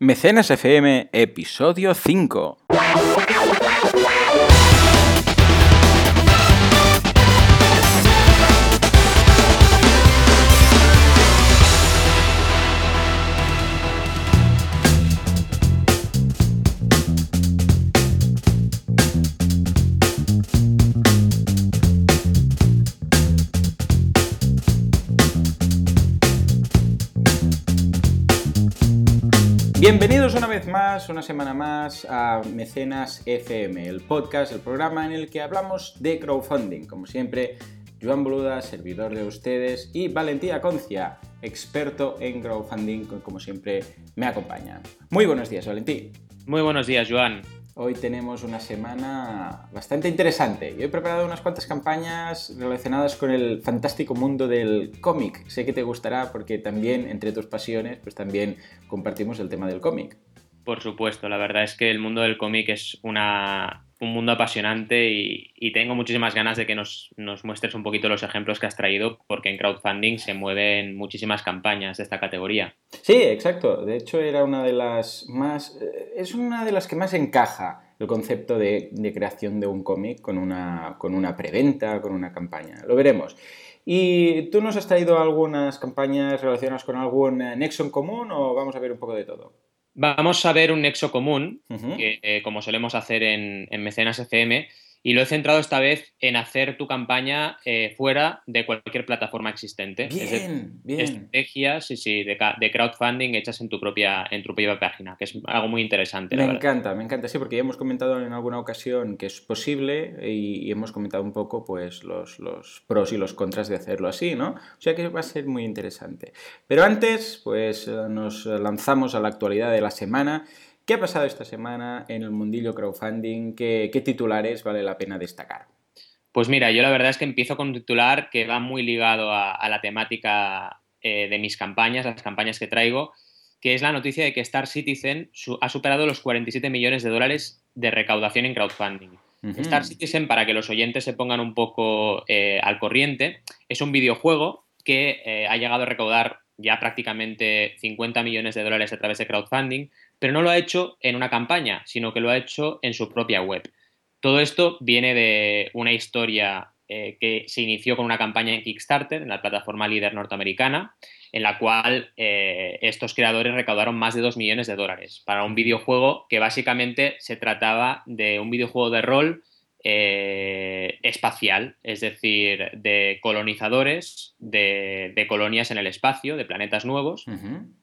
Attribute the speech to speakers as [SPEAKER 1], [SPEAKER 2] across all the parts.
[SPEAKER 1] Mecenas FM, episodio 5. Bienvenidos una vez más, una semana más a Mecenas FM, el podcast, el programa en el que hablamos de crowdfunding. Como siempre, Joan Boluda, servidor de ustedes, y Valentía Concia, experto en crowdfunding, como siempre me acompaña. Muy buenos días, Valentí.
[SPEAKER 2] Muy buenos días, Joan.
[SPEAKER 1] Hoy tenemos una semana bastante interesante. Yo he preparado unas cuantas campañas relacionadas con el fantástico mundo del cómic. Sé que te gustará porque también, entre tus pasiones, pues también compartimos el tema del cómic.
[SPEAKER 2] Por supuesto, la verdad es que el mundo del cómic es una, un mundo apasionante y, tengo muchísimas ganas de que nos, muestres un poquito los ejemplos que has traído, porque en crowdfunding se mueven muchísimas campañas de esta categoría.
[SPEAKER 1] Sí, exacto. De hecho, era una de las más. Eh, es una de las que más encaja el concepto de, de creación de un cómic con una, con una preventa, con una campaña. Lo veremos. ¿Y tú nos has traído algunas campañas relacionadas con algún nexo en común o vamos a ver un poco de todo?
[SPEAKER 2] Vamos a ver un nexo común, que, eh, como solemos hacer en, en Mecenas FM, y lo he centrado esta vez en hacer tu campaña eh, fuera de cualquier plataforma existente.
[SPEAKER 1] Bien, bien.
[SPEAKER 2] Estrategias sí, sí, de, de, crowdfunding hechas en tu propia, en tu propia página, que es algo muy interesante.
[SPEAKER 1] Me encanta, me encanta, sí, porque ya hemos comentado en alguna ocasión que es posible y, hemos comentado un poco pues los, los, pros y los contras de hacerlo así, ¿no? O sea que va a ser muy interesante. Pero antes, pues eh, nos lanzamos a la actualidad de la semana ¿Qué ha pasado esta semana en el mundillo crowdfunding? ¿Qué, titulares vale la pena destacar?
[SPEAKER 2] Pues mira, yo la verdad es que empiezo con un titular que va muy ligado a, la temática eh, de mis campañas, las campañas que traigo, que es la noticia de que Star Citizen ha superado los 47 millones de dólares de recaudación en crowdfunding. Star Citizen, para que los oyentes se pongan un poco eh, al corriente, es un videojuego que eh, ha llegado a recaudar ya prácticamente 50 millones de dólares a través de crowdfunding, pero no lo ha hecho en una campaña, sino que lo ha hecho en su propia web. Todo esto viene de una historia eh, que se inició con una campaña en Kickstarter, en la plataforma líder norteamericana, en la cual eh, estos creadores recaudaron más de 2 millones de dólares para un videojuego que básicamente se trataba de un videojuego de rol eh, espacial, es decir, de colonizadores, de, colonias en el espacio, de planetas nuevos.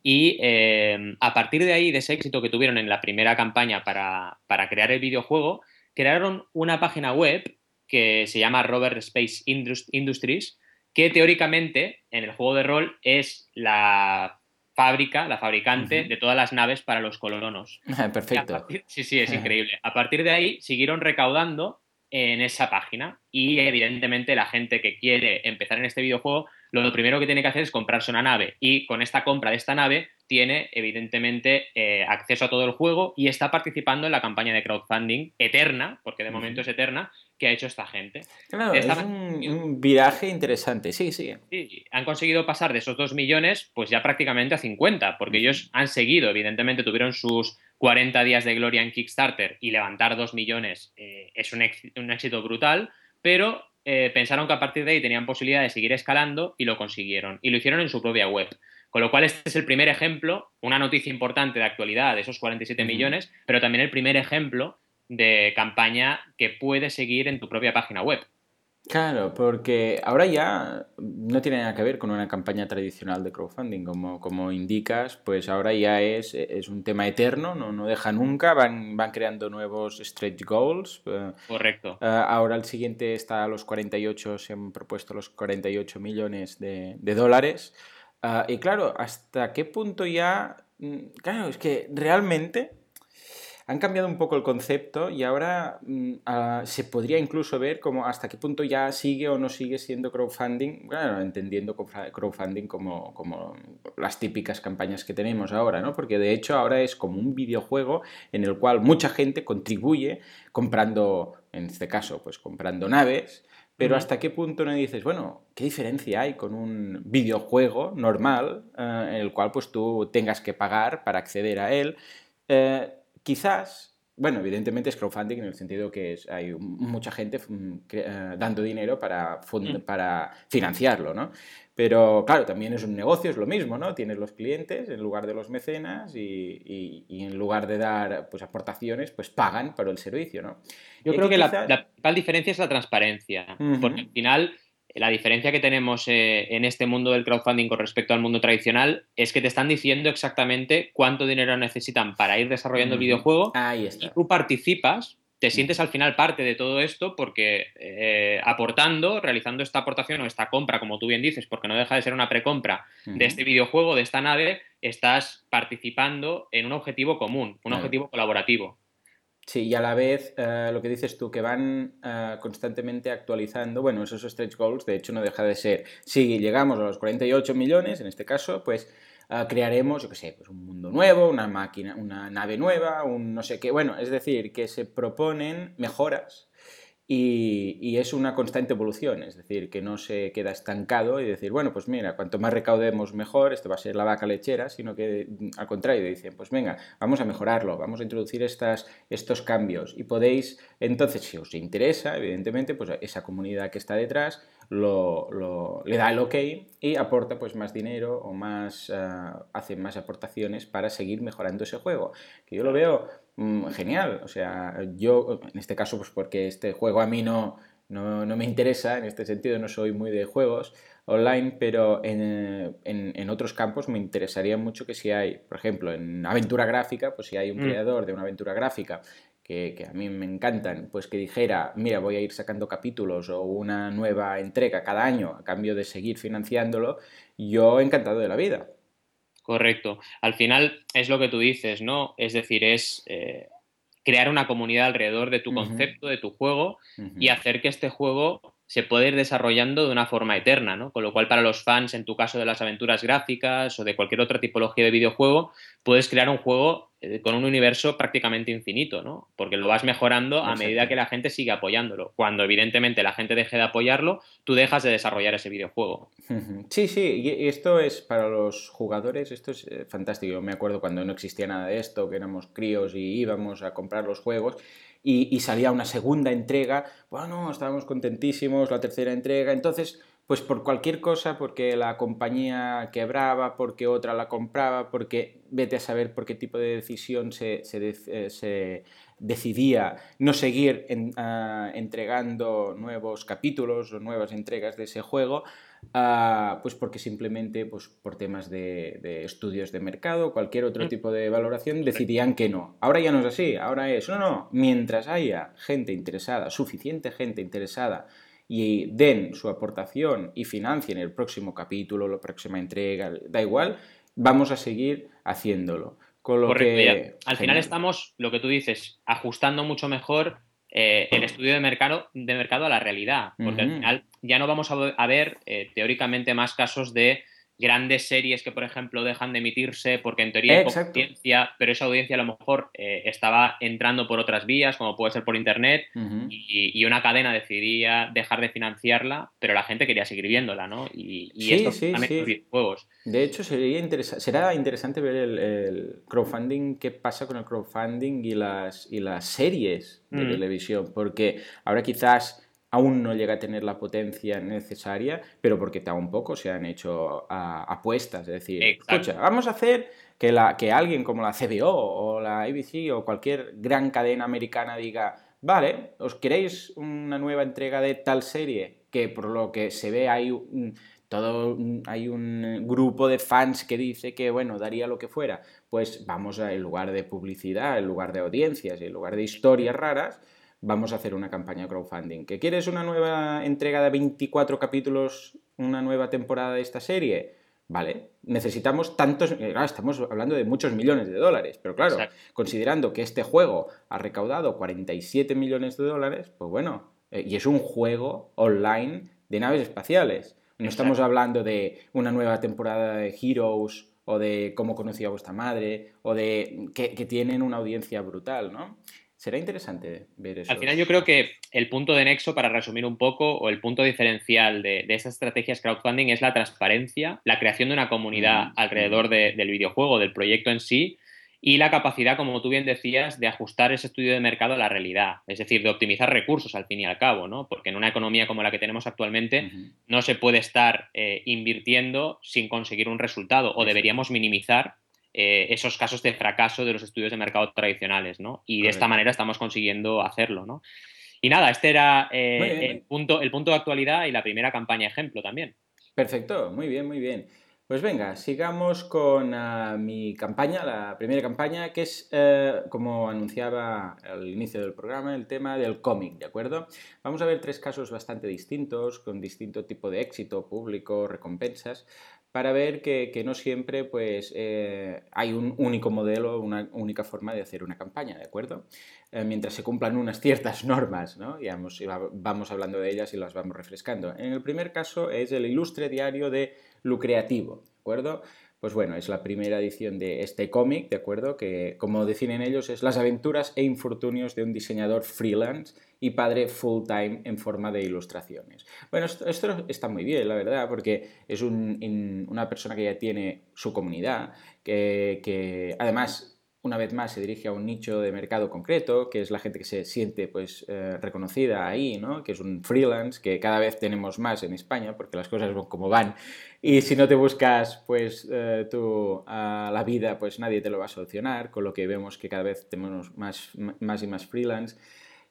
[SPEAKER 2] Y eh, a partir de ahí, de ese éxito que tuvieron en la primera campaña para, crear el videojuego, crearon una página web que se llama Robert Space Industries, que teóricamente en el juego de rol es la fábrica, la fabricante de todas las naves para los colonos.
[SPEAKER 1] Perfecto.
[SPEAKER 2] sí, sí, es increíble. A partir de ahí siguieron recaudando en esa página. Y evidentemente la gente que quiere empezar en este videojuego, lo primero que tiene que hacer es comprarse una nave. Y con esta compra de esta nave tiene evidentemente eh, acceso a todo el juego y está participando en la campaña de crowdfunding eterna, porque de momento es eterna, que ha hecho esta gente.
[SPEAKER 1] Claro, es un, viraje interesante, sí, sí.
[SPEAKER 2] Sí, han conseguido pasar de esos 2 millones pues ya prácticamente a 50, porque ellos han seguido, evidentemente tuvieron sus 40 días de gloria en Kickstarter y levantar 2 millones eh, es un, éxito brutal, pero eh, pensaron que a partir de ahí tenían posibilidad de seguir escalando y lo consiguieron. Y lo hicieron en su propia web. Con lo cual, este es el primer ejemplo, una noticia importante de actualidad de esos 47 millones, pero también el primer ejemplo de campaña que puedes seguir en tu propia página web.
[SPEAKER 1] Claro, porque ahora ya no tiene nada que ver con una campaña tradicional de crowdfunding, como, como indicas, pues ahora ya es, es un tema eterno, no, no deja nunca, van, van creando nuevos stretch goals.
[SPEAKER 2] Eh, Correcto.
[SPEAKER 1] Eh, ahora el siguiente está a los 48, se han propuesto los 48 millones de, de dólares. Eh, y claro, ¿hasta qué punto ya... Mm, claro, es que realmente han cambiado un poco el concepto y ahora mm, ah, se podría incluso ver como hasta qué punto ya sigue o no sigue siendo crowdfunding, bueno, entendiendo crowdfunding como, como las típicas campañas que tenemos ahora, ¿no? Porque de hecho ahora es como un videojuego en el cual mucha gente contribuye comprando, en este caso, pues comprando naves, pero ¿hasta qué punto no dices, bueno, qué diferencia hay con un videojuego normal eh, en el cual pues tú tengas que pagar para acceder a él? Eh, quizás, bueno, evidentemente es crowdfunding en el sentido que es, hay mucha gente mm, eh, dando dinero para, mm. para financiarlo, ¿no? Pero claro, también es un negocio, es lo mismo, ¿no? Tienes los clientes en lugar de los mecenas y, en lugar de dar pues, aportaciones, pues pagan por el servicio, ¿no?
[SPEAKER 2] Yo creo que la, principal diferencia es la transparencia, porque al final la diferencia que tenemos eh, en este mundo del crowdfunding con respecto al mundo tradicional es que te están diciendo exactamente cuánto dinero necesitan para ir desarrollando el videojuego
[SPEAKER 1] Ahí está.
[SPEAKER 2] y tú participas te sientes al final parte de todo esto porque eh, aportando, realizando esta aportación o esta compra, como tú bien dices, porque no deja de ser una precompra de este videojuego, de esta nave, estás participando en un objetivo común, un objetivo colaborativo.
[SPEAKER 1] Sí, y a la vez eh, lo que dices tú, que van eh, constantemente actualizando, bueno, esos stretch goals, de hecho no deja de ser, si llegamos a los 48 millones, en este caso, pues Ah, crearemos, yo qué sé, pues un mundo nuevo, una máquina, una nave nueva, un no sé qué. Bueno, es decir, que se proponen mejoras y, es una constante evolución, es decir, que no se queda estancado y decir, bueno, pues mira, cuanto más recaudemos mejor, esto va a ser la vaca lechera, sino que al contrario, dicen, pues venga, vamos a mejorarlo, vamos a introducir estas, estos cambios y podéis, entonces, si os interesa, evidentemente, pues esa comunidad que está detrás lo, le da el ok y aporta pues más dinero o más, eh, hace más aportaciones para seguir mejorando ese juego, que yo lo veo Mm, genial. O sea, yo, en este caso, pues porque este juego a mí no, no, me interesa, en este sentido no soy muy de juegos online, pero en, en, otros campos me interesaría mucho que si hay, por ejemplo, en aventura gráfica, pues si hay un mm. creador de una aventura gráfica que, que, a mí me encantan, pues que dijera, mira, voy a ir sacando capítulos o una nueva entrega cada año a cambio de seguir financiándolo, yo encantado de la vida.
[SPEAKER 2] Correcto. Al final es lo que tú dices, ¿no? Es decir, es eh, crear una comunidad alrededor de tu concepto, de tu juego y hacer que este juego se pueda ir desarrollando de una forma eterna, ¿no? Con lo cual, para los fans, en tu caso de las aventuras gráficas o de cualquier otra tipología de videojuego, puedes crear un juego eh, con un universo prácticamente infinito, ¿no? Porque lo vas mejorando a medida que la gente sigue apoyándolo. Cuando evidentemente la gente deje de apoyarlo, tú dejas de desarrollar ese videojuego.
[SPEAKER 1] Sí, sí, y esto es para los jugadores, esto es eh, fantástico. Yo me acuerdo cuando no existía nada de esto, que éramos críos y íbamos a comprar los juegos y, salía una segunda entrega, bueno, estábamos contentísimos, la tercera entrega, entonces, pues por cualquier cosa, porque la compañía quebraba, porque otra la compraba, porque vete a saber por qué tipo de decisión se, eh, decidía no seguir ah, entregando nuevos capítulos o nuevas entregas de ese juego, Ah, pues porque simplemente pues por temas de, estudios de mercado, cualquier otro mm. tipo de valoración, decidían que no. Ahora ya no es así, ahora es, no, no, mientras haya gente interesada, suficiente gente interesada, y den su aportación y financien el próximo capítulo, la próxima entrega, da igual, vamos a seguir haciéndolo. Con lo que...
[SPEAKER 2] Al final estamos, lo que tú dices, ajustando mucho mejor eh, el estudio de mercado, de mercado a la realidad, porque al final ya no vamos a, ver eh, teóricamente más casos de grandes series que, por ejemplo, dejan de emitirse porque en teoría hay audiencia, pero esa audiencia a lo mejor eh, estaba entrando por otras vías, como puede ser por internet, y, una cadena decidía dejar de financiarla, pero la gente quería seguir viéndola, ¿no? Y, y esto sí, sí. juegos.
[SPEAKER 1] De hecho, sería será interesante ver el, crowdfunding, qué pasa con el crowdfunding y las, y las series de televisión, porque ahora quizás aún no llega a tener la potencia necesaria, pero porque tampoco se han hecho apuestas. Es decir, escucha, vamos a hacer que, la, que alguien como la CBO o la ABC o cualquier gran cadena americana diga, vale, ¿os queréis una nueva entrega de tal serie? Que por lo que se ve hay un, todo hay un grupo de fans que dice que bueno daría lo que fuera pues vamos a en lugar de publicidad en lugar de audiencias y en lugar de historias raras vamos a hacer una campaña de crowdfunding. ¿Que quieres una nueva entrega de 24 capítulos, una nueva temporada de esta serie? Vale, necesitamos tantos, eh, estamos hablando de muchos millones de dólares, pero claro, considerando que este juego ha recaudado 47 millones de dólares, pues bueno, eh, y es un juego online de naves espaciales. No estamos hablando de una nueva temporada de Heroes o de cómo conocí a vuestra madre o de que, que tienen una audiencia brutal, ¿no? Será interesante ver eso.
[SPEAKER 2] Al final yo creo que el punto de nexo, para resumir un poco, o el punto diferencial de, de estas estrategias crowdfunding es la transparencia, la creación de una comunidad alrededor del videojuego, del proyecto en sí, y la capacidad, como tú bien decías, de ajustar ese estudio de mercado a la realidad, es decir, de optimizar recursos al fin y al cabo, ¿no? Porque en una economía como la que tenemos actualmente no se puede estar eh, invirtiendo sin conseguir un resultado o deberíamos minimizar eh, esos casos de fracaso de los estudios de mercado tradicionales, ¿no? Y de esta manera estamos consiguiendo hacerlo, ¿no? Y nada, este era eh, el, punto, el punto de actualidad y la primera campaña ejemplo también.
[SPEAKER 1] Perfecto, muy bien, muy bien. Pues venga, sigamos con ah, mi campaña, la primera campaña, que es, eh, como anunciaba al inicio del programa, el tema del cómic, ¿de acuerdo? Vamos a ver tres casos bastante distintos, con distinto tipo de éxito público, recompensas, para ver que, no siempre pues, eh, hay un único modelo, una única forma de hacer una campaña, ¿de acuerdo? Eh, mientras se cumplan unas ciertas normas, ¿no? Y vamos, vamos hablando de ellas y las vamos refrescando. En el primer caso es el ilustre diario de lucrativo, ¿de acuerdo? Pues bueno, es la primera edición de este cómic, ¿de acuerdo? Que, como definen ellos, es las aventuras e infortunios de un diseñador freelance y padre full-time en forma de ilustraciones. Bueno, esto, está muy bien, la verdad, porque es una persona que ya tiene su comunidad, que, que además una vez más se dirige a un nicho de mercado concreto, que es la gente que se siente pues eh, reconocida ahí, ¿no? que es un freelance, que cada vez tenemos más en España, porque las cosas van como van, y si no te buscas pues eh, tú a la vida, pues nadie te lo va a solucionar, con lo que vemos que cada vez tenemos más, más y más freelance.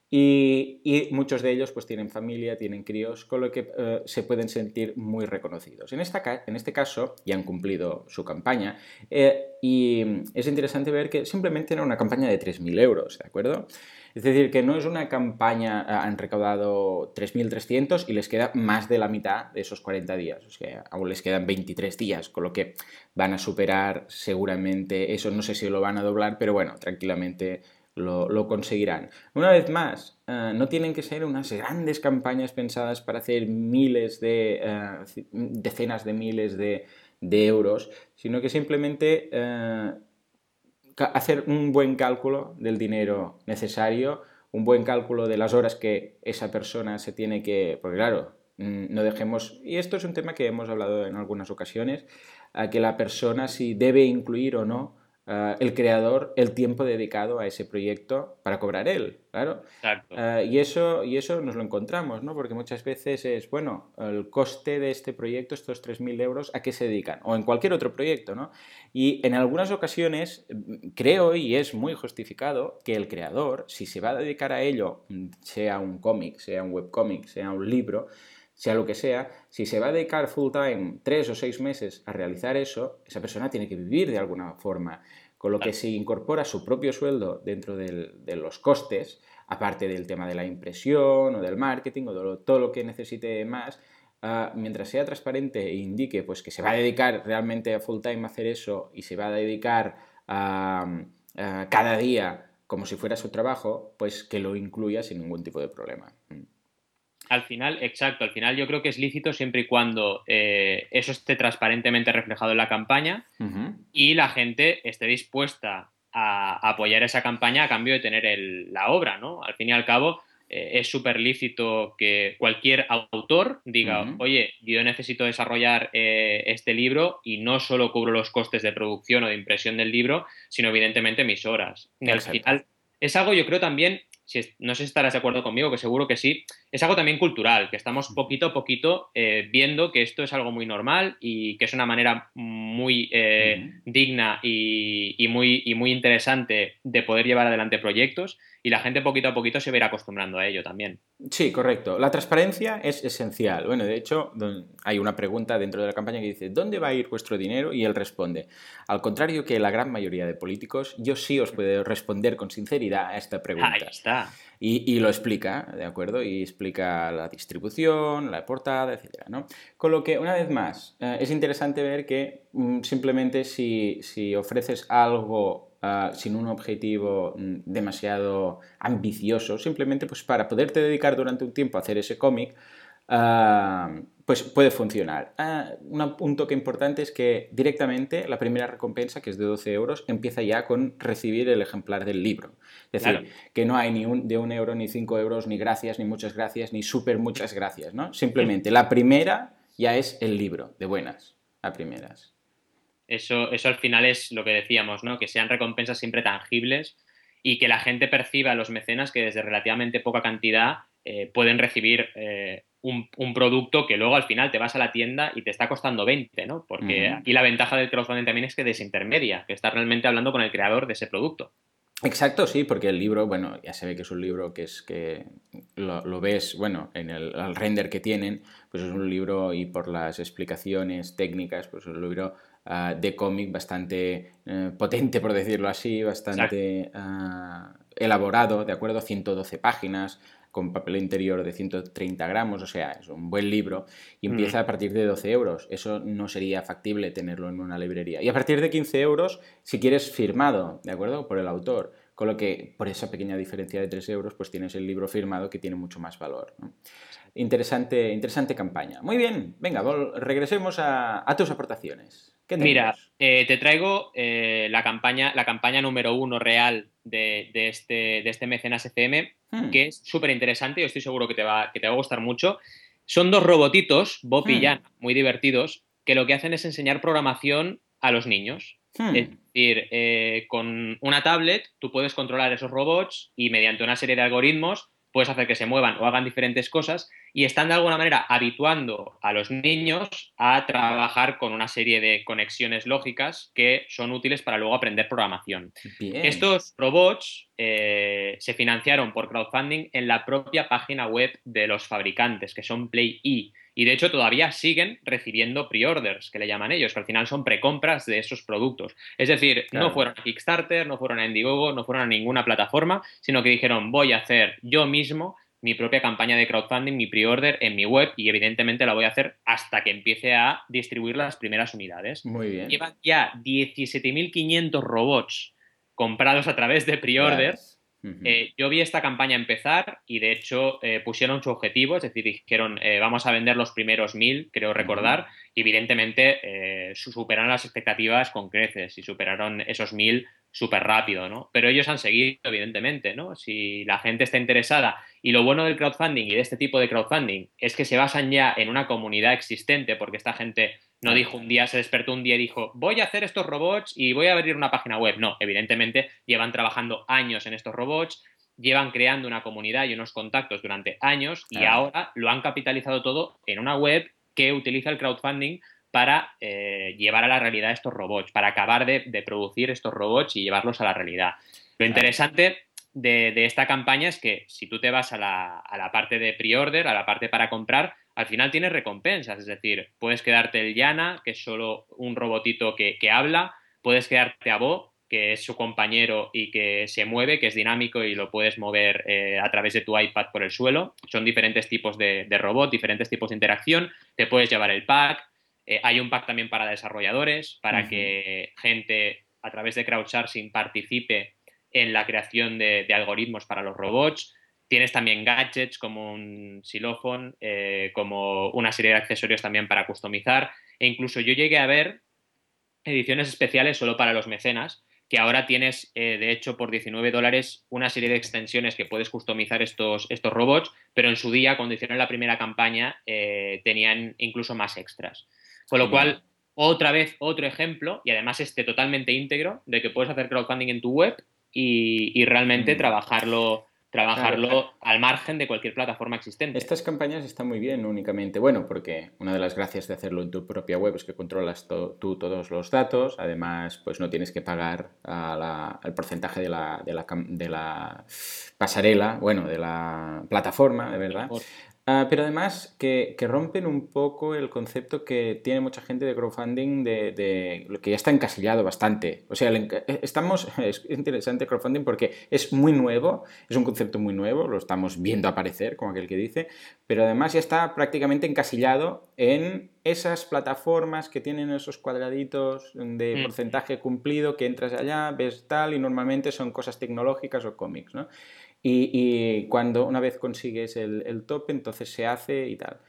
[SPEAKER 1] Y, muchos de ellos pues tienen familia, tienen críos, con lo que eh, se pueden sentir muy reconocidos. En, esta, en este caso ya han cumplido su campaña eh, y es interesante ver que simplemente era una campaña de 3.000 euros, ¿de acuerdo? Es decir, que no es una campaña, eh, han recaudado 3.300 y les queda más de la mitad de esos 40 días, o sea, aún les quedan 23 días, con lo que van a superar seguramente eso, no sé si lo van a doblar, pero bueno, tranquilamente lo, conseguirán. Una vez más, eh, no tienen que ser unas grandes campañas pensadas para hacer miles de, eh, decenas de miles de, euros, sino que simplemente eh, hacer un buen cálculo del dinero necesario, un buen cálculo de las horas que esa persona se tiene que, porque claro, mm, no dejemos, y esto es un tema que hemos hablado en algunas ocasiones, a que la persona si debe incluir o no Ah, el creador el tiempo dedicado a ese proyecto para cobrar él, claro. Ah, y, eso, y eso nos lo encontramos, ¿no? Porque muchas veces es, bueno, el coste de este proyecto, estos 3.000 euros, ¿a qué se dedican? O en cualquier otro proyecto, ¿no? Y en algunas ocasiones creo, y es muy justificado, que el creador, si se va a dedicar a ello, sea un cómic, sea un webcómic, sea un libro, sea lo que sea, si se va a dedicar full time tres o seis meses a realizar eso, esa persona tiene que vivir de alguna forma. Con lo que se incorpora su propio sueldo dentro de los costes, aparte del tema de la impresión o del marketing o de todo lo que necesite más, ah, mientras sea transparente e indique pues, que se va a dedicar realmente a full time a hacer eso y se va a dedicar a cada día como si fuera su trabajo, pues que lo incluya sin ningún tipo de problema.
[SPEAKER 2] Al final, exacto, al final yo creo que es lícito siempre y cuando eh, eso esté transparentemente reflejado en la campaña y la gente esté dispuesta a, apoyar esa campaña a cambio de tener la obra, ¿no? Al fin y al cabo, eh, es súper lícito que cualquier autor diga, oye, yo necesito desarrollar eh, este libro y no solo cubro los costes de producción o de impresión del libro, sino evidentemente mis horas. al final, es algo yo creo también no sé si estarás de acuerdo conmigo, que seguro que sí, es algo también cultural, que estamos poquito a poquito eh, viendo que esto es algo muy normal y que es una manera muy eh, digna y, muy, y muy interesante de poder llevar adelante proyectos y la gente poquito a poquito se verá acostumbrando a ello también.
[SPEAKER 1] Sí, correcto. La transparencia es esencial. Bueno, de hecho, hay una pregunta dentro de la campaña que dice, ¿dónde va a ir vuestro dinero? Y él responde, al contrario que la gran mayoría de políticos, yo sí os puedo responder con sinceridad a esta pregunta.
[SPEAKER 2] Ahí está.
[SPEAKER 1] Y, lo explica, ¿de acuerdo? Y explica la distribución, la portada, etc. ¿no? Con lo que, una vez más, eh, es interesante ver que mm, simplemente si, si ofreces algo Sin un objetivo mm, demasiado ambicioso, simplemente pues para poderte dedicar durante un tiempo a hacer ese cómic, ah, pues puede funcionar. Ah, un punto que importante es que directamente la primera recompensa, que es de 12 euros, empieza ya con recibir el ejemplar del libro. Es decir, que no hay ni un, de un euro, ni cinco euros, ni gracias, ni muchas gracias, ni súper muchas gracias, ¿no? Simplemente la primera ya es el libro, de buenas a primeras.
[SPEAKER 2] Eso, eso al final es lo que decíamos, ¿no? Que sean recompensas siempre tangibles y que la gente perciba a los mecenas que desde relativamente poca cantidad eh, pueden recibir eh, un, producto que luego al final te vas a la tienda y te está costando 20, ¿no? Porque aquí la ventaja del crowdfunding también es que desintermedia, que estás realmente hablando con el creador de ese producto.
[SPEAKER 1] Exacto, sí, porque el libro, bueno, ya se ve que es un libro que es que lo, ves, bueno, en el, render que tienen, pues es un libro y por las explicaciones técnicas, pues es un libro ah, de cómic bastante eh, potente, por decirlo así, bastante uh, elaborado, ¿de acuerdo? 112 páginas, con papel interior de 130 gramos, o sea, es un buen libro, y empieza a partir de 12 euros. Eso no sería factible tenerlo en una librería. Y a partir de 15 euros, si quieres firmado, ¿de acuerdo? Por el autor. Con lo que, por esa pequeña diferencia de 3 euros, pues tienes el libro firmado que tiene mucho más valor. Interesante, interesante campaña. Muy bien, venga, regresemos a, tus aportaciones.
[SPEAKER 2] Mira, eh, te traigo eh, la, campaña, la campaña número uno real de, este, de este mecenas FM Hmm. que es súper interesante y estoy seguro que te, va, que te va a gustar mucho. Son dos robotitos, Bob y hmm. Jan, muy divertidos, que lo que hacen es enseñar programación a los niños. Hmm. Es decir, eh, con una tablet tú puedes controlar esos robots y mediante una serie de algoritmos puedes hacer que se muevan o hagan diferentes cosas y están de alguna manera habituando a los niños a trabajar con una serie de conexiones lógicas que son útiles para luego aprender programación. Estos robots eh, se financiaron por crowdfunding en la propia página web de los fabricantes, que son PlayE. Y de hecho todavía siguen recibiendo pre-orders, que le llaman ellos, que al final son precompras de esos productos. Es decir, no fueron a Kickstarter, no fueron a Indiegogo, no fueron a ninguna plataforma, sino que dijeron, voy a hacer yo mismo mi propia campaña de crowdfunding, mi pre-order en mi web y evidentemente la voy a hacer hasta que empiece a distribuir las primeras unidades.
[SPEAKER 1] Muy bien.
[SPEAKER 2] Llevan ya 17.500 robots comprados a través de pre-order. Eh, yo vi esta campaña empezar y de hecho eh, pusieron su objetivo, es decir, dijeron eh, vamos a vender los primeros mil, creo recordar, y evidentemente superaron las expectativas con creces y superaron esos mil súper rápido, ¿no? Pero ellos han seguido, evidentemente, ¿no? Si la gente está interesada y lo bueno del crowdfunding y de este tipo de crowdfunding es que se basan ya en una comunidad existente, porque esta gente no dijo un día, se despertó un día y dijo, voy a hacer estos robots y voy a abrir una página web. No, evidentemente llevan trabajando años en estos robots, llevan creando una comunidad y unos contactos durante años y ahora lo han capitalizado todo en una web que utiliza el crowdfunding para eh, llevar a la realidad estos robots, para acabar de, producir estos robots y llevarlos a la realidad. Lo interesante de, esta campaña es que si tú te vas a la, parte de pre-order, a la parte para comprar, al final tienes recompensas, es decir, puedes quedarte el Yana, que es solo un robotito que, habla, puedes quedarte a Bo, que es su compañero y que se mueve, que es dinámico y lo puedes mover eh, a través de tu iPad por el suelo. Son diferentes tipos de, de robot, diferentes tipos de interacción. Te puedes llevar el pack, eh, hay un pack también para desarrolladores, para que gente a través de crowdsourcing participe en la creación de, algoritmos para los robots. Tienes también gadgets como un xilófono, eh, como una serie de accesorios también para customizar. E incluso yo llegué a ver ediciones especiales solo para los mecenas, que ahora tienes, eh, de hecho, por 19 dólares una serie de extensiones que puedes customizar estos, estos robots, pero en su día, cuando hicieron la primera campaña, tenían incluso más extras. Con lo cual, otra vez, otro ejemplo, y además este totalmente íntegro, de que puedes hacer crowdfunding en tu web y, realmente mm. trabajarlo trabajarlo al margen de cualquier plataforma existente.
[SPEAKER 1] Estas campañas están muy bien únicamente, bueno, porque una de las gracias de hacerlo en tu propia web es que controlas tú todos los datos, además, pues no tienes que pagar el porcentaje de la, de la, de la pasarela, bueno, de la plataforma, de verdad. Ah, pero además que, rompen un poco el concepto que tiene mucha gente de crowdfunding de, lo que ya está encasillado bastante. O sea, eh, estamos, es interesante crowdfunding porque es muy nuevo, es un concepto muy nuevo, lo estamos viendo aparecer, como aquel que dice, pero además ya está prácticamente encasillado en esas plataformas que tienen esos cuadraditos de mm. porcentaje cumplido, que entras allá, ves tal, y normalmente son cosas tecnológicas o cómics, ¿no? Y, cuando una vez consigues el, el, top, entonces se hace y tal.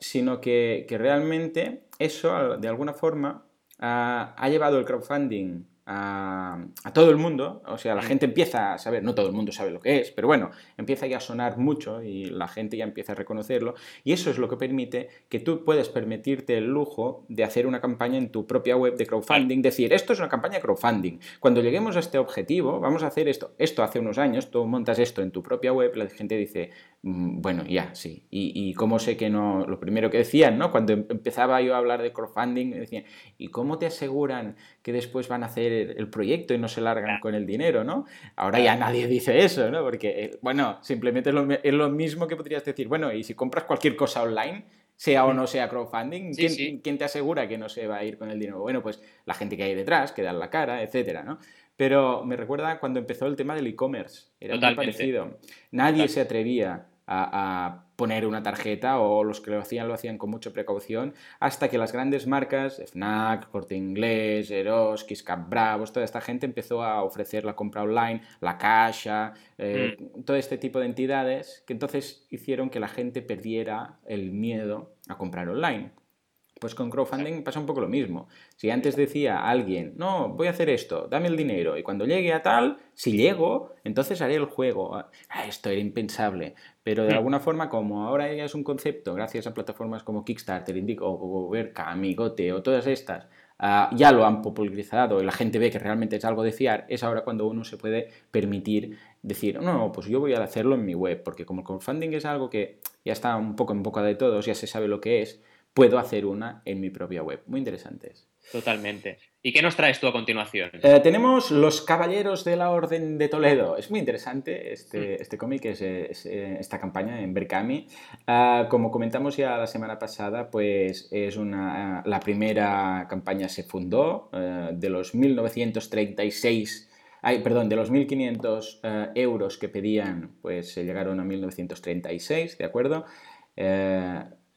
[SPEAKER 1] sino que, que, realmente eso, de alguna forma, ha llevado el crowdfunding a, todo el mundo, o sea, la gente empieza a saber, no todo el mundo sabe lo que es, pero bueno, empieza ya a sonar mucho y la gente ya empieza a reconocerlo y eso es lo que permite que tú puedes permitirte el lujo de hacer una campaña en tu propia web de crowdfunding, decir, esto es una campaña de crowdfunding, cuando lleguemos a este objetivo, vamos a hacer esto, esto hace unos años, tú montas esto en tu propia web, la gente dice, mm, bueno, ya, sí, y, y cómo sé que no, lo primero que decían, ¿no? Cuando em, empezaba yo a hablar de crowdfunding, decían, ¿y cómo te aseguran que después van a hacer el, proyecto y no se largan con el dinero, ¿no? Ahora ya nadie dice eso, ¿no? Porque, eh, bueno, simplemente es lo, mismo que podrías decir, bueno, y si compras cualquier cosa online, sea o no sea crowdfunding, ¿quién, te asegura que no se va a ir con el dinero? Bueno, pues la gente que hay detrás, que da la cara, etcétera, ¿no? Pero me recuerda cuando empezó el tema del e-commerce, era muy parecido. Nadie se atrevía a, poner una tarjeta o los que lo hacían lo hacían con mucha precaución hasta que las grandes marcas, FNAC, Corte Inglés, Eros, Cap Bravos, toda esta gente empezó a ofrecer la compra online, la caja, eh, mm. todo este tipo de entidades que entonces hicieron que la gente perdiera el miedo a comprar online. Pues con crowdfunding pasa un poco lo mismo. Si antes decía alguien, no, voy a hacer esto, dame el dinero, y cuando llegue a tal, si llego, entonces haré el juego. Ah, esto era impensable. Pero de hmm. alguna forma, como ahora ya es un concepto, gracias a plataformas como Kickstarter, Indico, o Verca, Amigote o todas estas, ah, ya lo han popularizado y la gente ve que realmente es algo de fiar, es ahora cuando uno se puede permitir decir, no, pues yo voy a hacerlo en mi web, porque como el crowdfunding es algo que ya está un poco en boca de todos, ya se sabe lo que es, puedo hacer una en mi propia web. Muy interesantes.
[SPEAKER 2] Totalmente. ¿Y qué nos traes tú a continuación?
[SPEAKER 1] Eh, tenemos Los Caballeros de la Orden de Toledo. Es muy interesante este, mm. este cómic, es, eh, esta campaña en Berkami. Ah, como comentamos ya la semana pasada, pues es una, la primera campaña se fundó eh, de los 1936 Ay, perdón, de los 1.500 euros que pedían, pues se llegaron a 1936, ¿de acuerdo?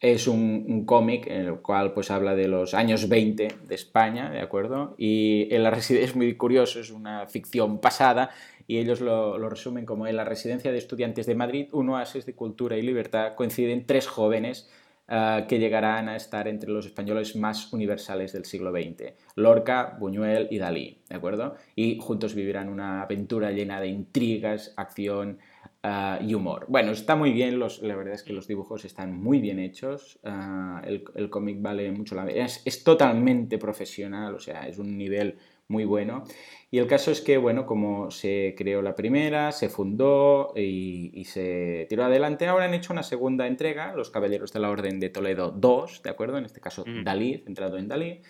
[SPEAKER 1] Es un, cómic en el cual pues habla de los años 20 de España, ¿de acuerdo? Y en la es muy curioso, es una ficción pasada y ellos lo, resumen como en la residencia de estudiantes de Madrid, un oasis de cultura y libertad, coinciden tres jóvenes ah, que llegarán a estar entre los españoles más universales del siglo XX, Lorca, Buñuel y Dalí, ¿de acuerdo? Y juntos vivirán una aventura llena de intrigas, acción, Ah, y humor. Bueno, está muy bien, los, la verdad es que los dibujos están muy bien hechos, ah, el, el cómic vale mucho la pena, es, es, totalmente profesional, o sea, es un nivel muy bueno. Y el caso es que, bueno, como se creó la primera, se fundó y, y, se tiró adelante, ahora han hecho una segunda entrega, Los Caballeros de la Orden de Toledo 2, ¿de acuerdo? En este caso, Dalí, centrado en Dalí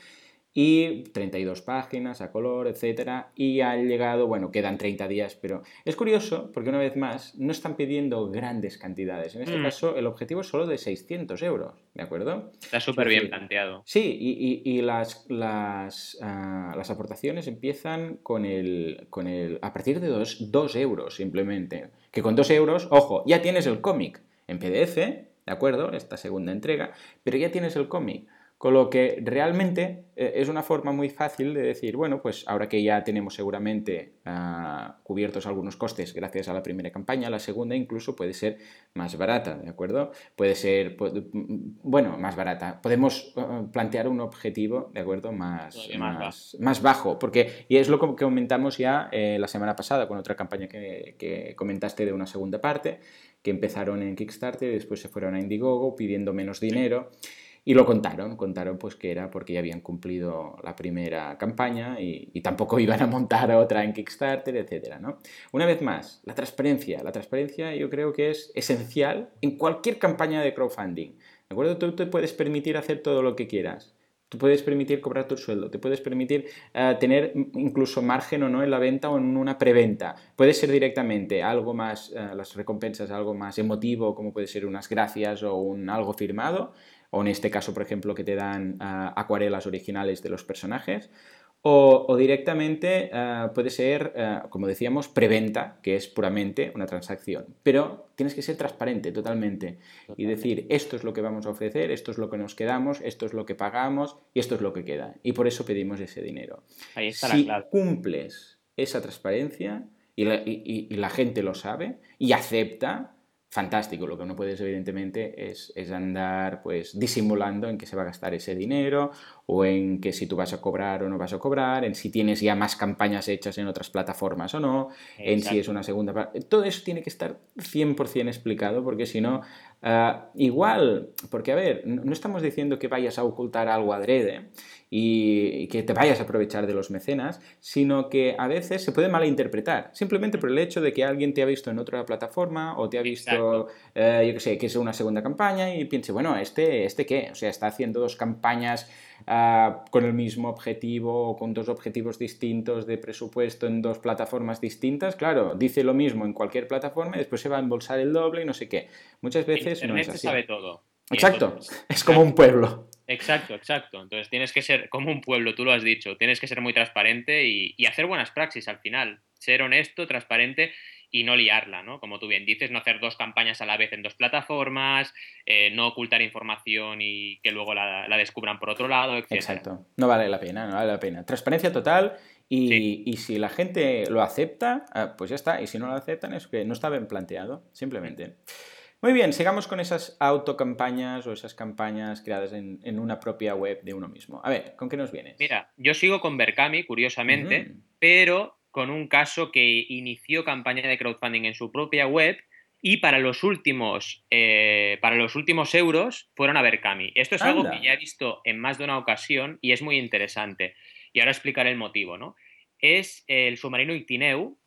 [SPEAKER 1] y 32 páginas a color, etcétera, y han llegado, bueno, quedan 30 días, pero es curioso porque una vez más no están pidiendo grandes cantidades. En este mm. caso, el objetivo es solo de 600 euros, ¿de acuerdo?
[SPEAKER 2] Está súper bien planteado.
[SPEAKER 1] Sí, y, y, las, las, ah, las, aportaciones empiezan con el, con el, a partir de 2 euros simplemente. Que con 2 euros, ojo, ya tienes el cómic en PDF, ¿de acuerdo? Esta segunda entrega, pero ya tienes el cómic. Con lo que realmente eh, es una forma muy fácil de decir, bueno, pues ahora que ya tenemos seguramente ah, cubiertos algunos costes gracias a la primera campaña, la segunda incluso puede ser más barata, ¿de acuerdo? Puede ser, bueno, más barata. Podemos ah, plantear un objetivo, ¿de acuerdo? Más, más, bajo, porque, y es lo que comentamos ya eh, la semana pasada con otra campaña que, que comentaste de una segunda parte, que empezaron en Kickstarter y después se fueron a Indiegogo pidiendo menos dinero. Y lo contaron, contaron pues que era porque ya habían cumplido la primera campaña y, tampoco iban a montar otra en Kickstarter, etc. ¿no? Una vez más, la transparencia. La transparencia yo creo que es esencial en cualquier campaña de crowdfunding. ¿De acuerdo? Tú te puedes permitir hacer todo lo que quieras. Tú puedes permitir cobrar tu sueldo, te puedes permitir eh, tener incluso margen o no en la venta o en una preventa. Puede ser directamente algo más, eh, las recompensas, algo más emotivo, como puede ser unas gracias o un algo firmado, o en este caso, por ejemplo, que te dan ah, acuarelas originales de los personajes, o, directamente ah, puede ser, ah, como decíamos, preventa, que es puramente una transacción. Pero tienes que ser transparente totalmente y decir, esto es lo que vamos a ofrecer, esto es lo que nos quedamos, esto es lo que pagamos y esto es lo que queda. Y por eso pedimos ese dinero.
[SPEAKER 2] Ahí está
[SPEAKER 1] si cumples esa transparencia y la, y la gente lo sabe y acepta, fantástico. Lo que no puedes, evidentemente, es, es, andar pues disimulando en qué se va a gastar ese dinero o en que si tú vas a cobrar o no vas a cobrar, en si tienes ya más campañas hechas en otras plataformas o no, en si es una segunda... Todo eso tiene que estar 100% explicado porque si no, uh, igual, porque a ver, no estamos diciendo que vayas a ocultar algo adrede y que te vayas a aprovechar de los mecenas, sino que a veces se puede malinterpretar, simplemente por el hecho de que alguien te ha visto en otra plataforma o te ha visto, eh, yo qué sé, que es una segunda campaña y piense, bueno, ¿este, ¿este qué? O sea, está haciendo dos campañas uh, con el mismo objetivo o con dos objetivos distintos de presupuesto en dos plataformas distintas. Claro, dice lo mismo en cualquier plataforma y después se va a embolsar el doble y no sé qué. Muchas veces no es así.
[SPEAKER 2] sabe todo.
[SPEAKER 1] Exacto, es como un pueblo.
[SPEAKER 2] Exacto, exacto. Entonces tienes que ser como un pueblo, tú lo has dicho, tienes que ser muy transparente y, y, hacer buenas praxis al final. Ser honesto, transparente y no liarla, ¿no? Como tú bien dices, no hacer dos campañas a la vez en dos plataformas, eh, no ocultar información y que luego la, la, descubran por otro lado, etc.
[SPEAKER 1] Exacto. No vale la pena, no vale la pena. Transparencia total y, sí. y si la gente lo acepta, ah, pues ya está. Y si no lo aceptan es que no está bien planteado, simplemente. Muy bien, sigamos con esas autocampañas o esas campañas creadas en, en, una propia web de uno mismo. A ver, ¿con qué nos vienes?
[SPEAKER 2] Mira, yo sigo con Berkami, curiosamente, uh -huh. pero con un caso que inició campaña de crowdfunding en su propia web y para los últimos, eh, para los últimos euros fueron a Berkami. Esto es Anda. algo que ya he visto en más de una ocasión y es muy interesante. Y ahora explicaré el motivo, ¿no? Es el submarino Itineu,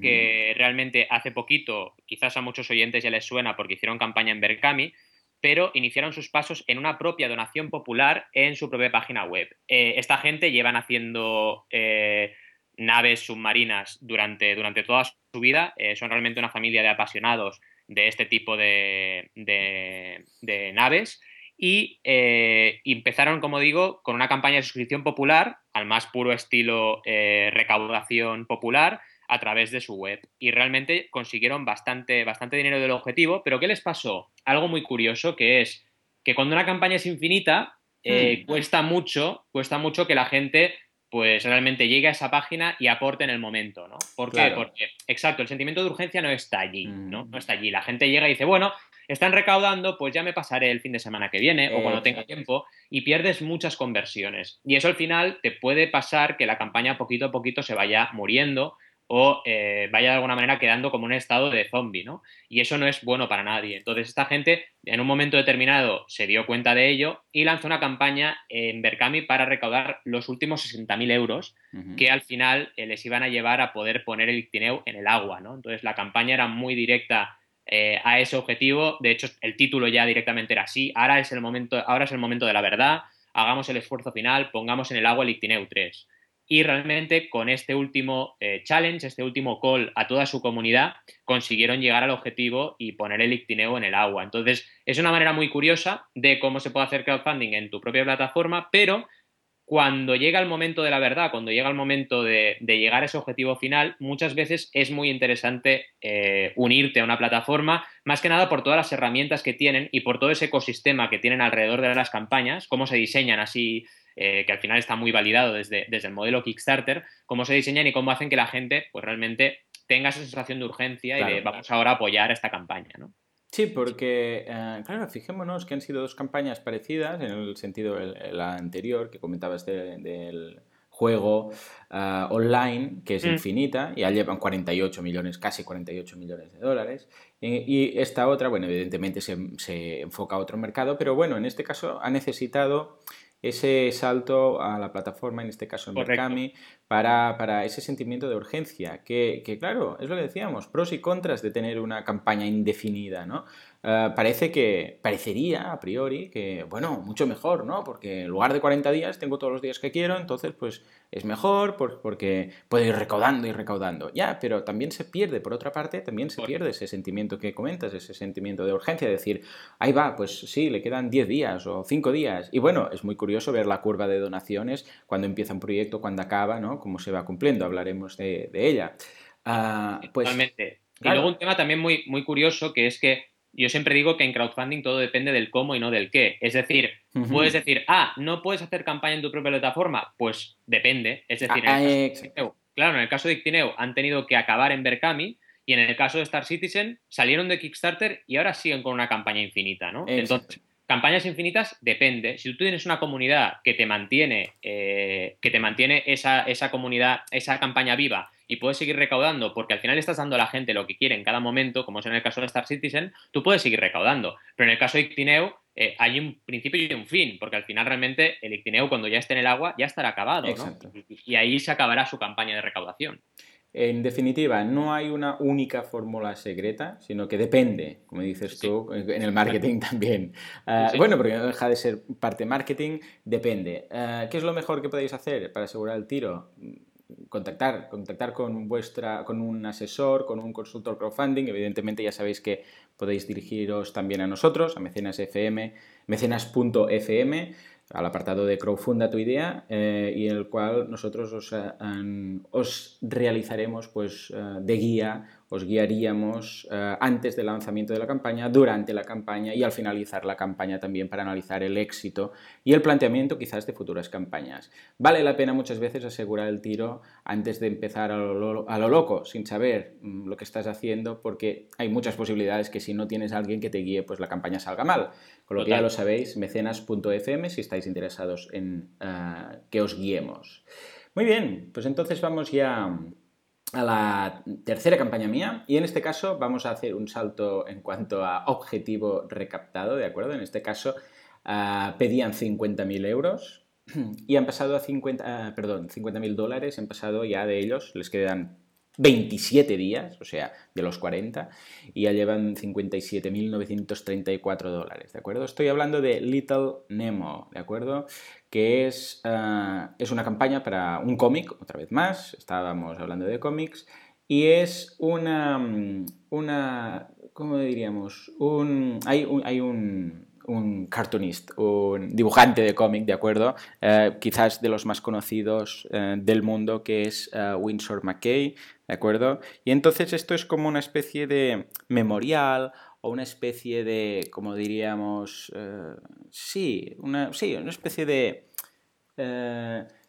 [SPEAKER 2] que realmente hace poquito, quizás a muchos oyentes ya les suena porque hicieron campaña en Berkami, pero iniciaron sus pasos en una propia donación popular en su propia página web. Eh, esta gente llevan haciendo eh, naves submarinas durante, durante toda su vida, eh, son realmente una familia de apasionados de este tipo de, de, de naves y eh, empezaron, como digo, con una campaña de suscripción popular al más puro estilo eh, recaudación popular a través de su web. Y realmente consiguieron bastante, bastante dinero del objetivo, pero ¿qué les pasó? Algo muy curioso que es que cuando una campaña es infinita, eh, mm. cuesta mucho, cuesta mucho que la gente pues realmente llegue a esa página y aporte en el momento, ¿no? ¿Por qué? Claro. Porque, exacto, el sentimiento de urgencia no está allí, ¿no? No está allí. La gente llega y dice, bueno, están recaudando, pues ya me pasaré el fin de semana que viene o cuando tenga tiempo y pierdes muchas conversiones. Y eso al final te puede pasar que la campaña poquito a poquito se vaya muriendo o eh, vaya de alguna manera quedando como un estado de zombie, ¿no? Y eso no es bueno para nadie. Entonces esta gente en un momento determinado se dio cuenta de ello y lanzó una campaña en Berkami para recaudar los últimos 60.000 euros uh -huh. que al final eh, les iban a llevar a poder poner el Ictineu en el agua, ¿no? Entonces la campaña era muy directa eh, a ese objetivo. De hecho, el título ya directamente era así. Ahora es el momento, ahora es el momento de la verdad. Hagamos el esfuerzo final, pongamos en el agua el Ictineu 3 y realmente con este último eh, challenge, este último call a toda su comunidad, consiguieron llegar al objetivo y poner el ictineo en el agua. Entonces, es una manera muy curiosa de cómo se puede hacer crowdfunding en tu propia plataforma, pero cuando llega el momento de la verdad, cuando llega el momento de, de llegar a ese objetivo final, muchas veces es muy interesante eh, unirte a una plataforma, más que nada por todas las herramientas que tienen y por todo ese ecosistema que tienen alrededor de las campañas, cómo se diseñan así eh, que al final está muy validado desde, desde, el modelo Kickstarter, cómo se diseñan y cómo hacen que la gente pues realmente tenga esa sensación de urgencia claro, y de vamos ahora a apoyar esta campaña, ¿no?
[SPEAKER 1] Sí, porque, eh, claro, fijémonos que han sido dos campañas parecidas, en el sentido el, el anterior que comentabas de, del juego uh, online, que es mm. infinita, ya llevan 48 millones, casi 48 millones de dólares, y, y esta otra, bueno, evidentemente se, se enfoca a otro mercado, pero bueno, en este caso ha necesitado ese salto a la plataforma, en este caso en Berkami, para, para, ese sentimiento de urgencia, que, que, claro, es lo que decíamos, pros y contras de tener una campaña indefinida, ¿no? Uh, parece que, parecería a priori que, bueno, mucho mejor, ¿no? Porque en lugar de 40 días tengo todos los días que quiero, entonces pues es mejor por, porque puedo ir recaudando y recaudando. Ya, pero también se pierde, por otra parte, también se pierde ese sentimiento que comentas, ese sentimiento de urgencia, de decir, ahí va, pues sí, le quedan 10 días o 5 días. Y bueno, es muy curioso ver la curva de donaciones cuando empieza un proyecto, cuando acaba, ¿no? Cómo se va cumpliendo, hablaremos de, de ella.
[SPEAKER 2] Uh, pues, Totalmente. Claro. Y luego un tema también muy, muy curioso que es que yo siempre digo que en crowdfunding todo depende del cómo y no del qué. Es decir, uh -huh. puedes decir, ah, no puedes hacer campaña en tu propia plataforma. Pues depende. Es decir, ah, en el caso de Ictineu, claro, en el caso de Ictineu han tenido que acabar en Berkami Y en el caso de Star Citizen, salieron de Kickstarter y ahora siguen con una campaña infinita, ¿no? Entonces, campañas infinitas depende. Si tú tienes una comunidad que te mantiene, eh, que te mantiene esa, esa comunidad, esa campaña viva y puedes seguir recaudando, porque al final estás dando a la gente lo que quiere en cada momento, como es en el caso de Star Citizen, tú puedes seguir recaudando. Pero en el caso de Ictineu, eh, hay un principio y un fin, porque al final realmente el Ictineu, cuando ya esté en el agua, ya estará acabado, ¿no? y ahí se acabará su campaña de recaudación.
[SPEAKER 1] En definitiva, no hay una única fórmula secreta, sino que depende, como dices tú, en el marketing también. Ah, bueno, porque no deja de ser parte marketing, depende. Ah, ¿Qué es lo mejor que podéis hacer para asegurar el tiro? contactar, contactar con, vuestra, con un asesor, con un consultor crowdfunding. Evidentemente ya sabéis que podéis dirigiros también a nosotros, a mecenas FM, mecenas.fm al apartado de Crowfunda tu idea eh, y en el cual nosotros os, eh, os realizaremos pues, eh, de guía os guiaríamos eh, antes del lanzamiento de la campaña, durante la campaña y al finalizar la campaña también para analizar el éxito y el planteamiento quizás de futuras campañas. Vale la pena muchas veces asegurar el tiro antes de empezar a lo, loco, sin saber mm, lo que estás haciendo, porque hay muchas posibilidades que si no tienes a alguien que te guíe, pues la campaña salga mal. Con lo que ya lo sabéis, mecenas.fm si estáis interesados en eh, que os guiemos. Muy bien, pues entonces vamos ya a la tercera campaña mía y en este caso vamos a hacer un salto en cuanto a objetivo recaptado, ¿de acuerdo? En este caso uh, pedían 50.000 euros y han pasado a 50, uh, perdón, 50.000 dólares, han pasado ya de ellos, les quedan 27 días, o sea, de los 40, y ya llevan 57.934 dólares, ¿de acuerdo? Estoy hablando de Little Nemo, ¿de acuerdo? Que es, uh, es una campaña para un cómic, otra vez más, estábamos hablando de cómics, y es una, una ¿cómo diríamos? Un, hay un, hay un un cartoonist, un dibujante de cómic, ¿de acuerdo? Eh, quizás de los más conocidos eh, del mundo, que es uh, Winsor McKay, ¿de acuerdo? Y entonces esto es como una especie de memorial o una especie de, como diríamos, sí, una, sí, una especie de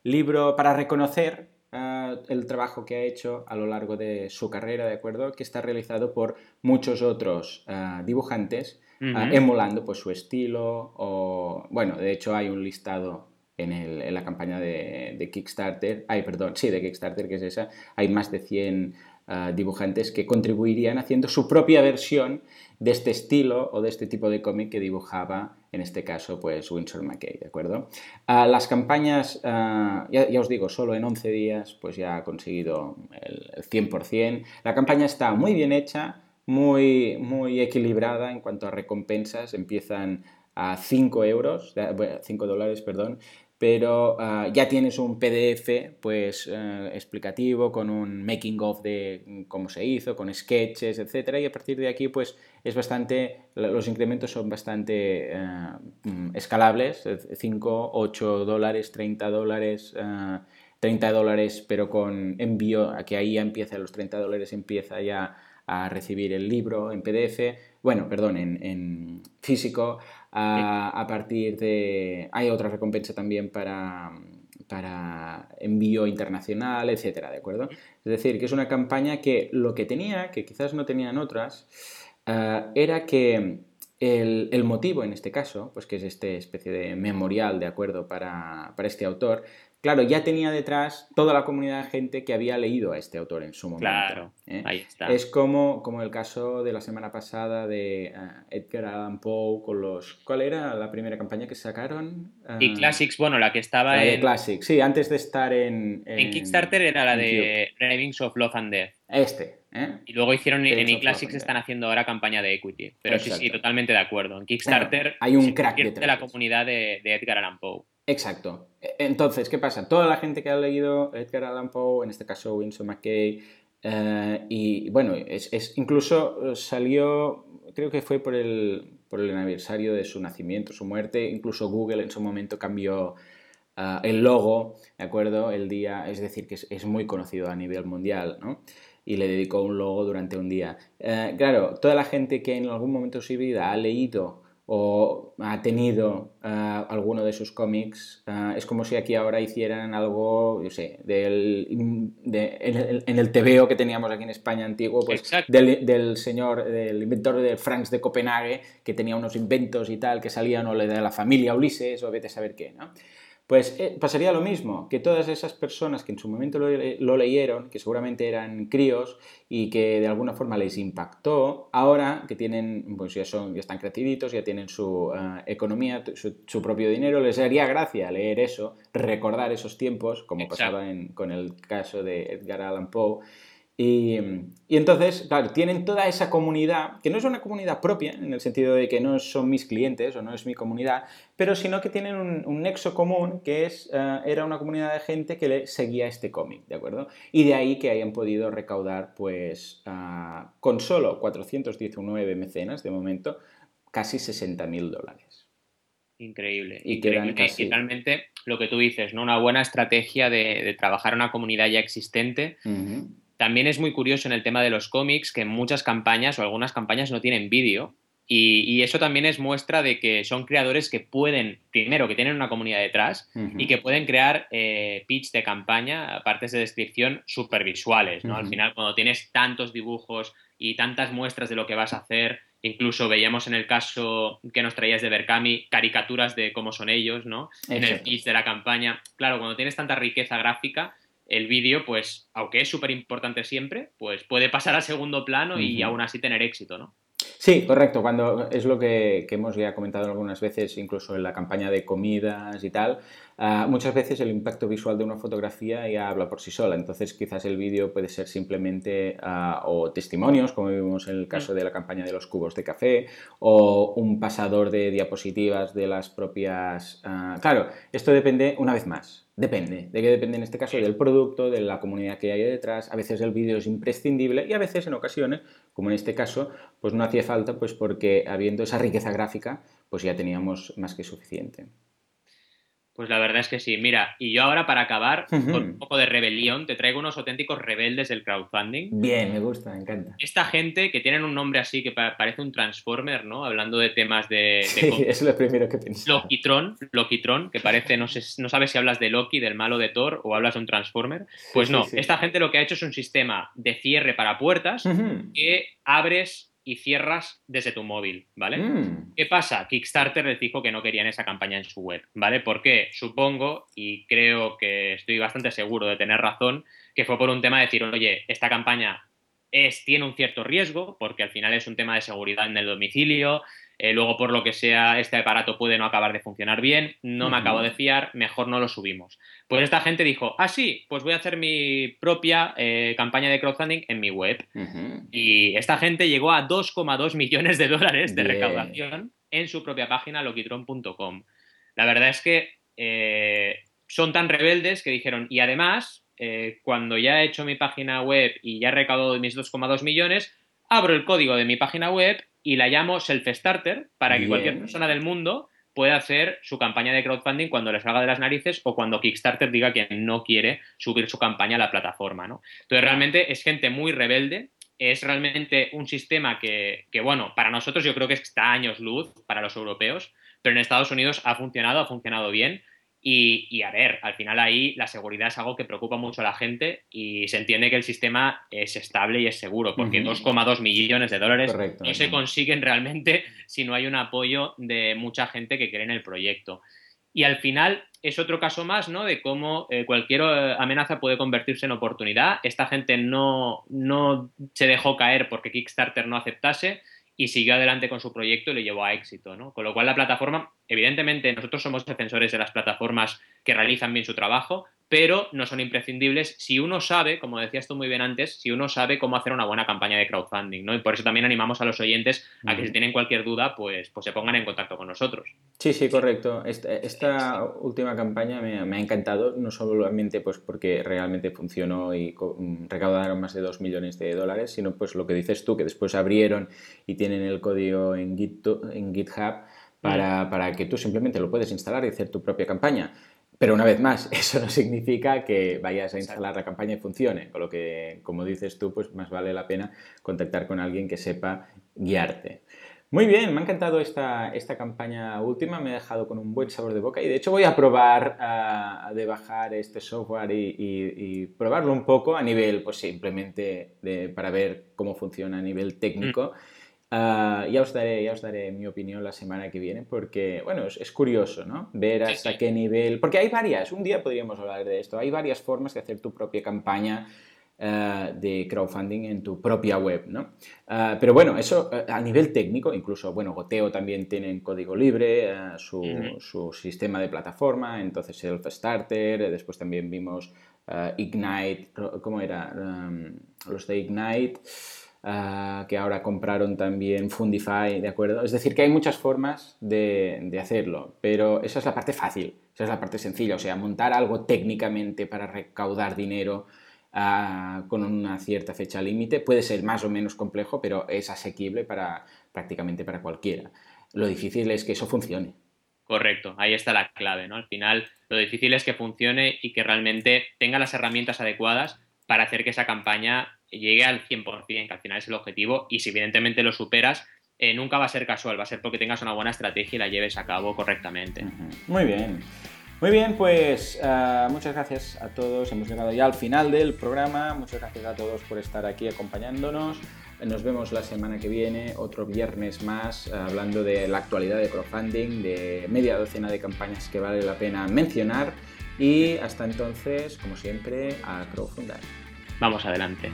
[SPEAKER 1] libro para reconocer el trabajo que ha hecho a lo largo de su carrera, ¿de acuerdo? Que está realizado por muchos otros dibujantes emulando pues, su estilo o, bueno, de hecho hay un listado en, la campaña de, Kickstarter, ay, perdón, sí, de Kickstarter, que es esa, hay más de 100 ah, dibujantes que contribuirían haciendo su propia versión de este estilo o de este tipo de cómic que dibujaba, en este caso, pues Winsor McKay, ¿de acuerdo? Uh, las campañas, ya, ya, os digo, solo en 11 días, pues ya ha conseguido el, el 100%. La campaña está muy bien hecha, muy, muy equilibrada en cuanto a recompensas. Empiezan a 5 euros, 5 dólares, perdón, pero uh, ya tienes un PDF pues uh, explicativo con un making of de cómo se hizo, con sketches, etcétera, y a partir de aquí pues es bastante los incrementos son bastante uh, escalables, 5, 8 dólares, 30 dólares, 30 dólares, pero con envío, aquí ahí ya empieza los 30 dólares empieza ya a recibir el libro en PDF, bueno, perdón, en, físico, a, partir de... Hay otra recompensa también para, para envío internacional, etcétera, ¿de acuerdo? Es decir, que es una campaña que lo que tenía, que quizás no tenían otras, eh, era que el, el, motivo en este caso, pues que es esta especie de memorial, ¿de acuerdo?, para, para este autor, claro, ya tenía detrás toda la comunidad de gente que había leído a este autor en su momento.
[SPEAKER 2] Claro, ¿eh? ahí está.
[SPEAKER 1] Es como, como el caso de la semana pasada de uh, Edgar Allan Poe con los... ¿Cuál era la primera campaña que sacaron?
[SPEAKER 2] Uh, y Classics, bueno, la que estaba
[SPEAKER 1] la en... de Classics, sí, antes de estar en...
[SPEAKER 2] En, en Kickstarter era la de Ravings of Love and Death.
[SPEAKER 1] Este, ¿eh?
[SPEAKER 2] Y luego hicieron en eClassics están haciendo ahora campaña de equity. Pero sí, sí, totalmente de acuerdo. En Kickstarter
[SPEAKER 1] hay un crack
[SPEAKER 2] de la comunidad de, de Edgar Allan Poe.
[SPEAKER 1] Exacto. E, entonces, ¿qué pasa? Toda la gente que ha leído Edgar Allan Poe, en este caso Winsor McKay, eh, y bueno, es, incluso salió, creo que fue por el, por el aniversario de su nacimiento, su muerte, incluso Google en su momento cambió uh, el logo, ¿de acuerdo? El día, es decir, que es, es, muy conocido a nivel mundial, ¿no? Y le dedicó un logo durante un día. Uh, claro, toda la gente que en algún momento de su vida ha leído o ha tenido uh, alguno de sus cómics, uh, es como si aquí ahora hicieran algo, yo sé, del, de, en, el, en, el, TVO que teníamos aquí en España antiguo, pues del, del, señor, del inventor de Franks de Copenhague, que tenía unos inventos y tal, que salían o le de la familia Ulises o vete a saber qué, ¿no? Pues eh, pasaría lo mismo, que todas esas personas que en su momento lo, lo, leyeron, que seguramente eran críos y que de alguna forma les impactó, ahora que tienen, pues ya, son, ya están creciditos, ya tienen su uh, economía, su, su, propio dinero, les haría gracia leer eso, recordar esos tiempos, como Exacto. pasaba en, con el caso de Edgar Allan Poe, y, y, entonces, claro, tienen toda esa comunidad, que no es una comunidad propia, en el sentido de que no son mis clientes o no es mi comunidad, pero sino que tienen un, un nexo común, que es, uh, era una comunidad de gente que le seguía este cómic, ¿de acuerdo? Y de ahí que hayan podido recaudar, pues, uh, con solo 419 mecenas de momento, casi 60.000 dólares.
[SPEAKER 2] Increíble. Y, Increíble. Casi... y realmente lo que tú dices, ¿no? Una buena estrategia de, de trabajar una comunidad ya existente. Uh -huh también es muy curioso en el tema de los cómics que muchas campañas o algunas campañas no tienen vídeo. Y, y, eso también es muestra de que son creadores que pueden, primero, que tienen una comunidad detrás uh -huh. y que pueden crear eh, pitch de campaña, partes de descripción súper visuales. ¿no? Uh -huh. Al final, cuando tienes tantos dibujos y tantas muestras de lo que vas a hacer, incluso veíamos en el caso que nos traías de Berkami caricaturas de cómo son ellos, ¿no? En el pitch de la campaña. Claro, cuando tienes tanta riqueza gráfica, el vídeo, pues, aunque es súper importante siempre, pues puede pasar a segundo plano uh -huh. y aún así tener éxito, ¿no?
[SPEAKER 1] Sí, correcto. Cuando es lo que, que, hemos ya comentado algunas veces, incluso en la campaña de comidas y tal, uh, muchas veces el impacto visual de una fotografía ya habla por sí sola. Entonces, quizás el vídeo puede ser simplemente uh, o testimonios, como vimos en el caso de la campaña de los cubos de café, o un pasador de diapositivas de las propias. Uh, claro, esto depende una vez más. Depende. ¿De qué depende en este caso? Del producto, de la comunidad que hay detrás. A veces el vídeo es imprescindible y a veces en ocasiones, como en este caso, pues no hacía falta pues porque habiendo esa riqueza gráfica, pues ya teníamos más que suficiente.
[SPEAKER 2] Pues la verdad es que sí. Mira, y yo ahora para acabar uh -huh. con un poco de rebelión, te traigo unos auténticos rebeldes del crowdfunding.
[SPEAKER 1] Bien, me gusta, me encanta.
[SPEAKER 2] Esta gente que tienen un nombre así que parece un Transformer, ¿no? Hablando de temas de... de
[SPEAKER 1] sí, es lo primero que pensé.
[SPEAKER 2] Lokitron, Lokitron, que parece, no, sé, no sabes si hablas de Loki, del malo de Thor, o hablas de un Transformer. Pues no, sí, sí, esta gente lo que ha hecho es un sistema de cierre para puertas uh -huh. que abres y cierras desde tu móvil, ¿vale? Mm. ¿Qué pasa? Kickstarter les dijo que no querían esa campaña en su web, ¿vale? Porque supongo, y creo que estoy bastante seguro de tener razón, que fue por un tema de decir, oye, esta campaña es, tiene un cierto riesgo, porque al final es un tema de seguridad en el domicilio, eh, luego por lo que sea este aparato puede no acabar de funcionar bien, no uh -huh. me acabo de fiar, mejor no lo subimos. Pues esta gente dijo, ah, sí, pues voy a hacer mi propia eh, campaña de crowdfunding en mi web. Uh -huh. Y esta gente llegó a 2,2 millones de dólares de recaudación en su propia página lokitron.com. La verdad es que eh, son tan rebeldes que dijeron, y además, eh, cuando ya he hecho mi página web y ya he recaudado mis 2,2 millones, abro el código de mi página web y la llamo Self-Starter para que cualquier persona del mundo pueda hacer su campaña de crowdfunding cuando les salga de las narices o cuando Kickstarter diga que no quiere subir su campaña a la plataforma. ¿no? Entonces, realmente es gente muy rebelde. Es realmente un sistema que, que, bueno, para nosotros yo creo que está años luz para los europeos, pero en Estados Unidos ha funcionado, ha funcionado bien. Y, y, a ver, al final ahí la seguridad es algo que preocupa mucho a la gente y se entiende que el sistema es estable y es seguro, porque uh -huh. 2,2 millones de dólares Correcto, no se consiguen realmente si no hay un apoyo de mucha gente que cree en el proyecto. Y al final es otro caso más, ¿no? De cómo eh, cualquier eh, amenaza puede convertirse en oportunidad. Esta gente no, no se dejó caer porque Kickstarter no aceptase, y siguió adelante con su proyecto y lo llevó a éxito, ¿no? Con lo cual la plataforma, evidentemente, nosotros somos defensores de las plataformas que realizan bien su trabajo, pero no son imprescindibles si uno sabe, como decías tú muy bien antes, si uno sabe cómo hacer una buena campaña de crowdfunding, ¿no? Y por eso también animamos a los oyentes a que si tienen cualquier duda, pues, pues se pongan en contacto con nosotros.
[SPEAKER 1] Sí, sí, correcto. Esta, esta última campaña me, me, ha encantado, no solamente pues porque realmente funcionó y recaudaron más de 2 millones de dólares, sino pues lo que dices tú, que después abrieron y tienen el código en, Git, en GitHub para, para que tú simplemente lo puedes instalar y hacer tu propia campaña. Pero una vez más, eso no significa que vayas a instalar la campaña y funcione, con lo que, como dices tú, pues más vale la pena contactar con alguien que sepa guiarte. Muy bien, me ha encantado esta, esta campaña última, me ha dejado con un buen sabor de boca y de hecho voy a probar uh, de bajar este software y, y, y, probarlo un poco a nivel, pues simplemente de, para ver cómo funciona a nivel técnico. Mm. Uh, ya, os daré, ya os daré mi opinión la semana que viene porque, bueno, es, es curioso, ¿no? Ver hasta sí, qué nivel... Porque hay varias, un día podríamos hablar de esto, hay varias formas de hacer tu propia campaña Uh, de crowdfunding en tu propia web, ¿no? Uh, pero bueno, eso uh, a nivel técnico, incluso, bueno, Goteo también tiene código libre, su, -huh. su, sistema de plataforma, entonces Self-Starter, después también vimos Ignite, ¿cómo era? Um, los de Ignite, que ahora compraron también Fundify, ¿de acuerdo? Es decir, que hay muchas formas de, de hacerlo, pero esa es la parte fácil, esa es la parte sencilla, o sea, montar algo técnicamente para recaudar dinero, Uh, con una cierta fecha límite. Puede ser más o menos complejo, pero es asequible para prácticamente para cualquiera. Lo difícil es que eso funcione.
[SPEAKER 2] Correcto, ahí está la clave, ¿no? Al final, lo difícil es que funcione y que realmente tenga las herramientas adecuadas para hacer que esa campaña llegue al 100%, que al final es el objetivo, y si evidentemente lo superas, eh, nunca va a ser casual, va a ser porque tengas una buena estrategia y la lleves a cabo correctamente.
[SPEAKER 1] Muy bien. Muy bien, pues uh, muchas gracias a todos. Hemos llegado ya al final del programa. Muchas gracias a todos por estar aquí acompañándonos. Nos vemos la semana que viene, otro viernes más, uh, hablando de la actualidad de crowdfunding, de media docena de campañas que vale la pena mencionar. Y hasta entonces, como siempre, a crowdfundar.
[SPEAKER 2] Vamos adelante.